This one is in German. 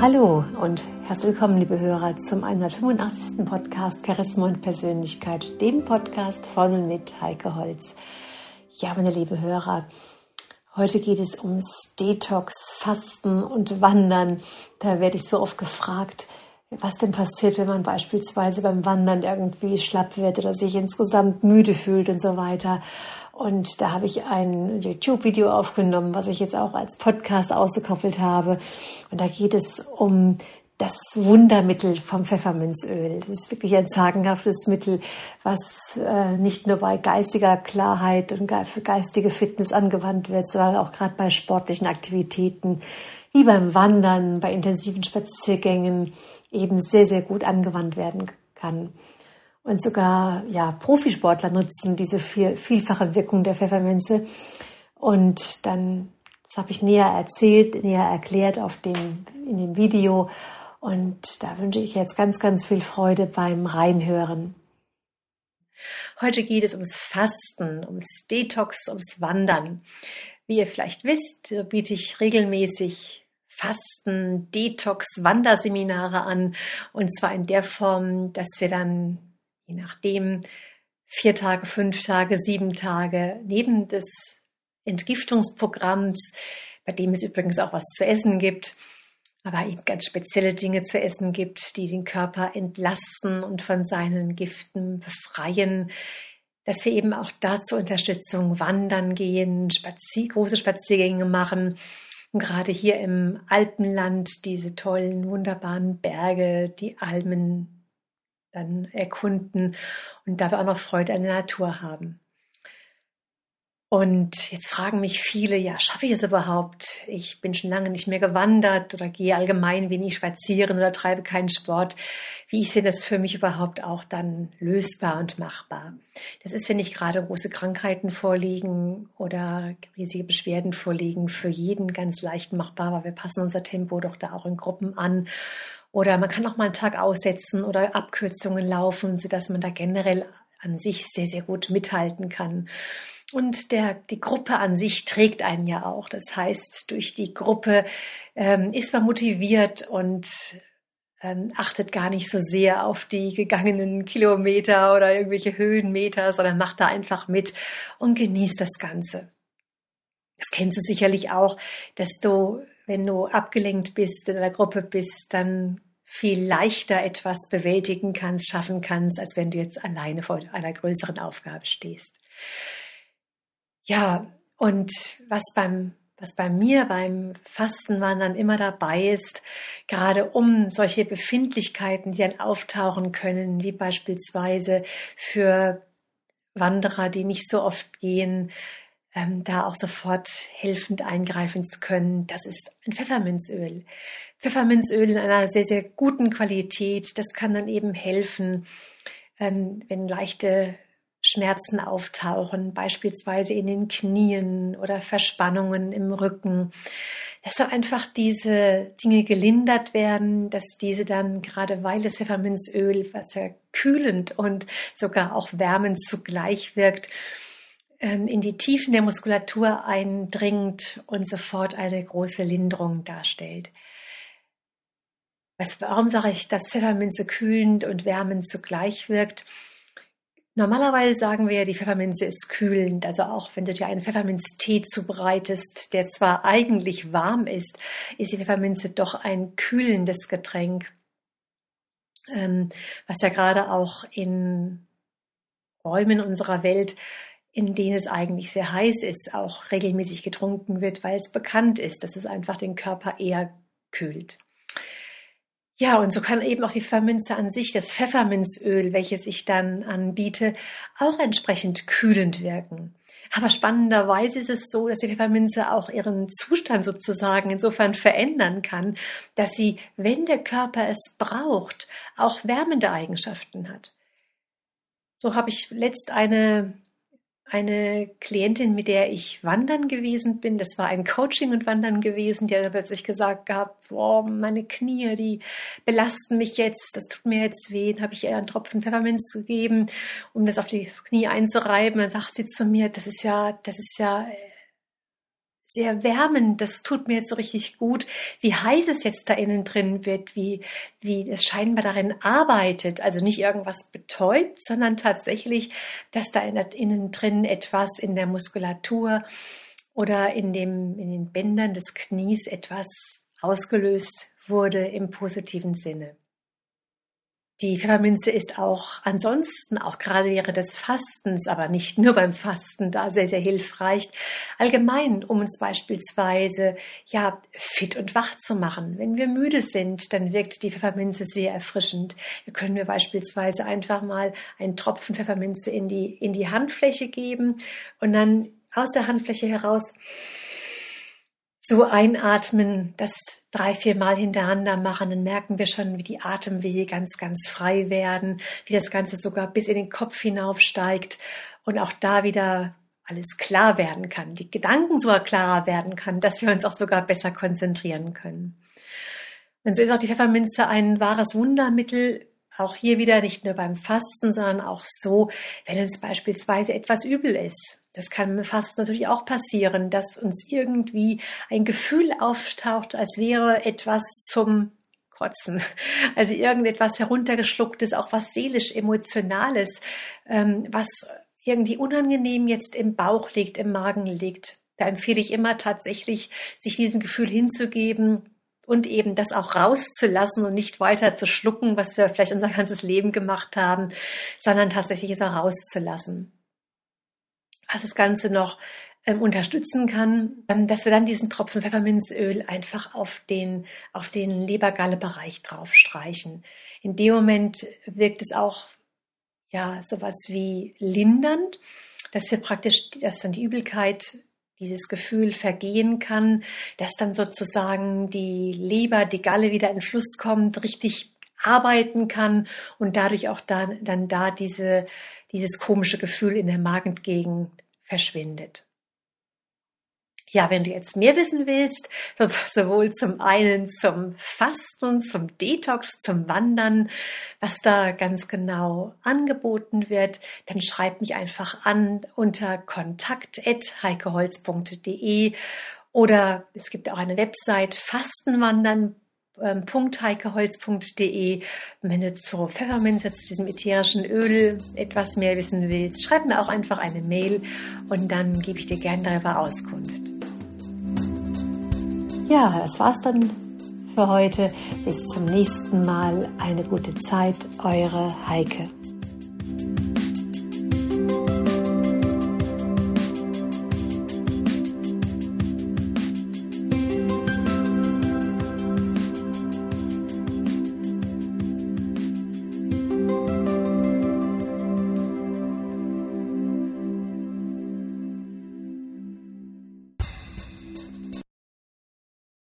Hallo und herzlich willkommen, liebe Hörer, zum 185. Podcast Charisma und Persönlichkeit, dem Podcast von und mit Heike Holz. Ja, meine liebe Hörer, heute geht es ums Detox, Fasten und Wandern. Da werde ich so oft gefragt, was denn passiert, wenn man beispielsweise beim Wandern irgendwie schlapp wird oder sich insgesamt müde fühlt und so weiter. Und da habe ich ein YouTube-Video aufgenommen, was ich jetzt auch als Podcast ausgekoppelt habe. Und da geht es um das Wundermittel vom Pfefferminzöl. Das ist wirklich ein sagenhaftes Mittel, was äh, nicht nur bei geistiger Klarheit und für geistige Fitness angewandt wird, sondern auch gerade bei sportlichen Aktivitäten, wie beim Wandern, bei intensiven Spaziergängen eben sehr, sehr gut angewandt werden kann. Und sogar ja, Profisportler nutzen diese viel, vielfache Wirkung der Pfefferminze. Und dann, das habe ich näher erzählt, näher erklärt auf dem, in dem Video. Und da wünsche ich jetzt ganz, ganz viel Freude beim Reinhören. Heute geht es ums Fasten, ums Detox, ums Wandern. Wie ihr vielleicht wisst, biete ich regelmäßig Fasten, Detox, Wanderseminare an. Und zwar in der Form, dass wir dann je nachdem, vier Tage, fünf Tage, sieben Tage neben des Entgiftungsprogramms, bei dem es übrigens auch was zu essen gibt, aber eben ganz spezielle Dinge zu essen gibt, die den Körper entlasten und von seinen Giften befreien, dass wir eben auch da zur Unterstützung wandern gehen, spazier große Spaziergänge machen. Und gerade hier im Alpenland diese tollen, wunderbaren Berge, die Almen dann erkunden und dabei auch noch Freude an der Natur haben. Und jetzt fragen mich viele, ja, schaffe ich es überhaupt? Ich bin schon lange nicht mehr gewandert oder gehe allgemein wenig spazieren oder treibe keinen Sport. Wie ist denn das für mich überhaupt auch dann lösbar und machbar? Das ist, wenn nicht gerade große Krankheiten vorliegen oder riesige Beschwerden vorliegen, für jeden ganz leicht machbar, weil wir passen unser Tempo doch da auch in Gruppen an oder man kann auch mal einen Tag aussetzen oder Abkürzungen laufen, sodass man da generell an sich sehr, sehr gut mithalten kann. Und der, die Gruppe an sich trägt einen ja auch. Das heißt, durch die Gruppe ähm, ist man motiviert und ähm, achtet gar nicht so sehr auf die gegangenen Kilometer oder irgendwelche Höhenmeter, sondern macht da einfach mit und genießt das Ganze. Das kennst du sicherlich auch, dass du wenn du abgelenkt bist, in einer Gruppe bist, dann viel leichter etwas bewältigen kannst, schaffen kannst, als wenn du jetzt alleine vor einer größeren Aufgabe stehst. Ja, und was beim was bei mir beim Fastenwandern immer dabei ist, gerade um solche Befindlichkeiten, die dann auftauchen können, wie beispielsweise für Wanderer, die nicht so oft gehen, ähm, da auch sofort helfend eingreifen zu können, das ist ein Pfefferminzöl. Pfefferminzöl in einer sehr, sehr guten Qualität, das kann dann eben helfen, ähm, wenn leichte Schmerzen auftauchen, beispielsweise in den Knien oder Verspannungen im Rücken, dass dann einfach diese Dinge gelindert werden, dass diese dann, gerade weil das Pfefferminzöl, was ja kühlend und sogar auch wärmend zugleich wirkt, in die Tiefen der Muskulatur eindringt und sofort eine große Linderung darstellt. Was, warum sage ich, dass Pfefferminze kühlend und wärmend zugleich wirkt? Normalerweise sagen wir, die Pfefferminze ist kühlend. Also auch wenn du dir einen Pfefferminztee zubereitest, der zwar eigentlich warm ist, ist die Pfefferminze doch ein kühlendes Getränk. Ähm, was ja gerade auch in Räumen unserer Welt in denen es eigentlich sehr heiß ist, auch regelmäßig getrunken wird, weil es bekannt ist, dass es einfach den Körper eher kühlt. Ja, und so kann eben auch die Pfefferminze an sich, das Pfefferminzöl, welches ich dann anbiete, auch entsprechend kühlend wirken. Aber spannenderweise ist es so, dass die Pfefferminze auch ihren Zustand sozusagen insofern verändern kann, dass sie, wenn der Körper es braucht, auch wärmende Eigenschaften hat. So habe ich letzt eine eine Klientin, mit der ich wandern gewesen bin. Das war ein Coaching und Wandern gewesen. Die hat plötzlich gesagt gehabt, boah, meine Knie, die belasten mich jetzt. Das tut mir jetzt weh. Dann habe ich ihr einen Tropfen Pfefferminz gegeben, um das auf das Knie einzureiben. Dann sagt sie zu mir, das ist ja, das ist ja sehr wärmend, das tut mir jetzt so richtig gut, wie heiß es jetzt da innen drin wird, wie, wie es scheinbar darin arbeitet, also nicht irgendwas betäubt, sondern tatsächlich, dass da innen drin etwas in der Muskulatur oder in dem, in den Bändern des Knies etwas ausgelöst wurde im positiven Sinne. Die Pfefferminze ist auch ansonsten, auch gerade während des Fastens, aber nicht nur beim Fasten, da sehr, sehr hilfreich. Allgemein, um uns beispielsweise, ja, fit und wach zu machen. Wenn wir müde sind, dann wirkt die Pfefferminze sehr erfrischend. Da können wir beispielsweise einfach mal einen Tropfen Pfefferminze in die, in die Handfläche geben und dann aus der Handfläche heraus so einatmen, das drei, vier Mal hintereinander machen, dann merken wir schon, wie die Atemwege ganz, ganz frei werden, wie das Ganze sogar bis in den Kopf hinaufsteigt und auch da wieder alles klar werden kann, die Gedanken sogar klarer werden kann, dass wir uns auch sogar besser konzentrieren können. Und so ist auch die Pfefferminze ein wahres Wundermittel, auch hier wieder nicht nur beim Fasten, sondern auch so, wenn uns beispielsweise etwas übel ist das kann fast natürlich auch passieren, dass uns irgendwie ein Gefühl auftaucht, als wäre etwas zum Kotzen. Also irgendetwas heruntergeschlucktes, auch was seelisch emotionales, ähm, was irgendwie unangenehm jetzt im Bauch liegt, im Magen liegt. Da empfehle ich immer tatsächlich, sich diesem Gefühl hinzugeben und eben das auch rauszulassen und nicht weiter zu schlucken, was wir vielleicht unser ganzes Leben gemacht haben, sondern tatsächlich es auch rauszulassen was das Ganze noch ähm, unterstützen kann, ähm, dass wir dann diesen Tropfen Pfefferminzöl einfach auf den, auf den Lebergalle-Bereich draufstreichen. In dem Moment wirkt es auch ja sowas wie lindernd, dass wir praktisch, dass dann die Übelkeit dieses Gefühl vergehen kann, dass dann sozusagen die Leber, die Galle wieder in Fluss kommt, richtig arbeiten kann und dadurch auch dann, dann da diese, dieses komische Gefühl in der Magengegend verschwindet. Ja, wenn du jetzt mehr wissen willst, sowohl zum einen zum Fasten, zum Detox, zum Wandern, was da ganz genau angeboten wird, dann schreib mich einfach an unter kontakt.heikeholz.de oder es gibt auch eine Website fastenwandern ähm. Wenn du zur Pfefferminze, zu diesem ätherischen Öl etwas mehr wissen willst, schreib mir auch einfach eine Mail und dann gebe ich dir gerne darüber Auskunft. Ja, das war's dann für heute. Bis zum nächsten Mal. Eine gute Zeit. Eure Heike.